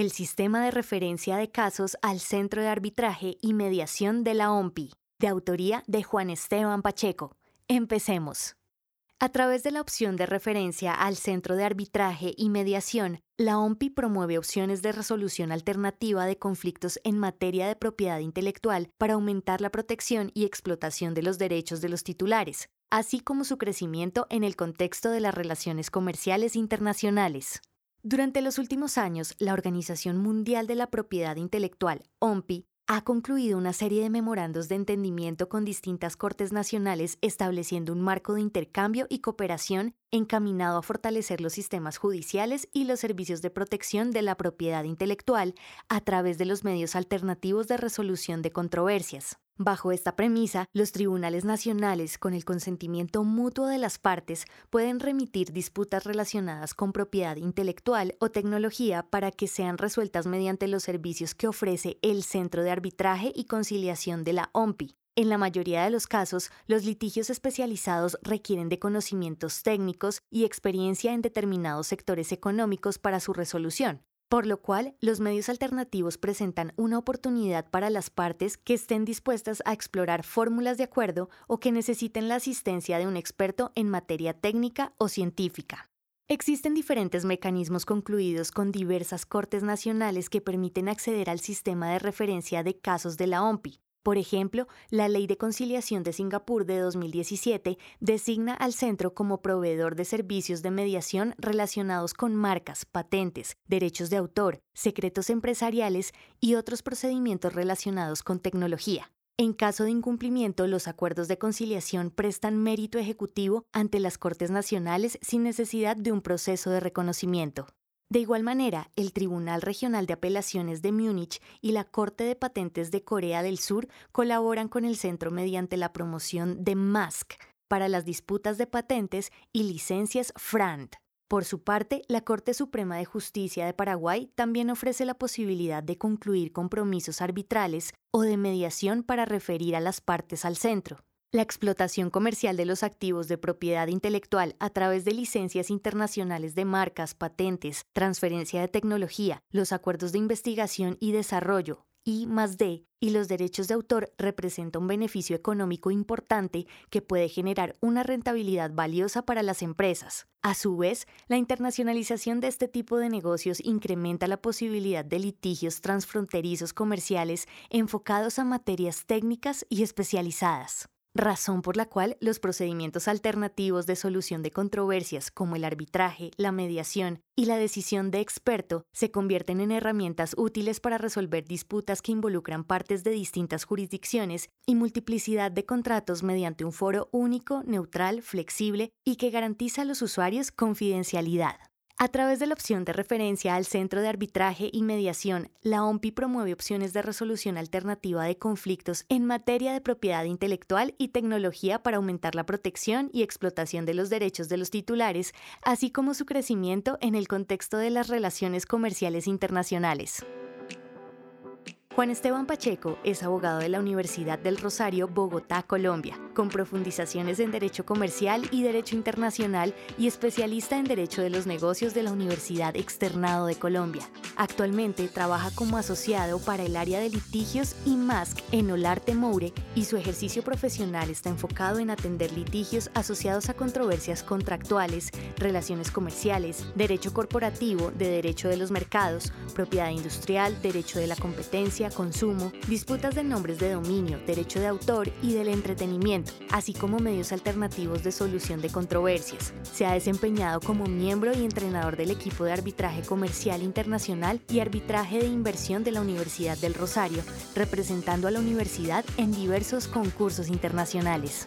el sistema de referencia de casos al Centro de Arbitraje y Mediación de la OMPI, de autoría de Juan Esteban Pacheco. Empecemos. A través de la opción de referencia al Centro de Arbitraje y Mediación, la OMPI promueve opciones de resolución alternativa de conflictos en materia de propiedad intelectual para aumentar la protección y explotación de los derechos de los titulares, así como su crecimiento en el contexto de las relaciones comerciales internacionales. Durante los últimos años, la Organización Mundial de la Propiedad Intelectual, OMPI, ha concluido una serie de memorandos de entendimiento con distintas cortes nacionales estableciendo un marco de intercambio y cooperación encaminado a fortalecer los sistemas judiciales y los servicios de protección de la propiedad intelectual a través de los medios alternativos de resolución de controversias. Bajo esta premisa, los tribunales nacionales, con el consentimiento mutuo de las partes, pueden remitir disputas relacionadas con propiedad intelectual o tecnología para que sean resueltas mediante los servicios que ofrece el Centro de Arbitraje y Conciliación de la OMPI. En la mayoría de los casos, los litigios especializados requieren de conocimientos técnicos y experiencia en determinados sectores económicos para su resolución, por lo cual los medios alternativos presentan una oportunidad para las partes que estén dispuestas a explorar fórmulas de acuerdo o que necesiten la asistencia de un experto en materia técnica o científica. Existen diferentes mecanismos concluidos con diversas cortes nacionales que permiten acceder al sistema de referencia de casos de la OMPI, por ejemplo, la Ley de Conciliación de Singapur de 2017 designa al centro como proveedor de servicios de mediación relacionados con marcas, patentes, derechos de autor, secretos empresariales y otros procedimientos relacionados con tecnología. En caso de incumplimiento, los acuerdos de conciliación prestan mérito ejecutivo ante las Cortes Nacionales sin necesidad de un proceso de reconocimiento. De igual manera, el Tribunal Regional de Apelaciones de Múnich y la Corte de Patentes de Corea del Sur colaboran con el centro mediante la promoción de MASC para las disputas de patentes y licencias FRAND. Por su parte, la Corte Suprema de Justicia de Paraguay también ofrece la posibilidad de concluir compromisos arbitrales o de mediación para referir a las partes al centro. La explotación comercial de los activos de propiedad intelectual a través de licencias internacionales de marcas, patentes, transferencia de tecnología, los acuerdos de investigación y desarrollo, I más D, y los derechos de autor representa un beneficio económico importante que puede generar una rentabilidad valiosa para las empresas. A su vez, la internacionalización de este tipo de negocios incrementa la posibilidad de litigios transfronterizos comerciales enfocados a materias técnicas y especializadas razón por la cual los procedimientos alternativos de solución de controversias como el arbitraje, la mediación y la decisión de experto se convierten en herramientas útiles para resolver disputas que involucran partes de distintas jurisdicciones y multiplicidad de contratos mediante un foro único, neutral, flexible y que garantiza a los usuarios confidencialidad. A través de la opción de referencia al Centro de Arbitraje y Mediación, la OMPI promueve opciones de resolución alternativa de conflictos en materia de propiedad intelectual y tecnología para aumentar la protección y explotación de los derechos de los titulares, así como su crecimiento en el contexto de las relaciones comerciales internacionales. Juan Esteban Pacheco es abogado de la Universidad del Rosario, Bogotá, Colombia, con profundizaciones en Derecho Comercial y Derecho Internacional y especialista en Derecho de los Negocios de la Universidad Externado de Colombia. Actualmente trabaja como asociado para el área de litigios y MASC en Olarte Moure y su ejercicio profesional está enfocado en atender litigios asociados a controversias contractuales, relaciones comerciales, derecho corporativo, de derecho de los mercados, propiedad industrial, derecho de la competencia, consumo, disputas de nombres de dominio, derecho de autor y del entretenimiento, así como medios alternativos de solución de controversias. Se ha desempeñado como miembro y entrenador del equipo de arbitraje comercial internacional y arbitraje de inversión de la Universidad del Rosario, representando a la universidad en diversos concursos internacionales.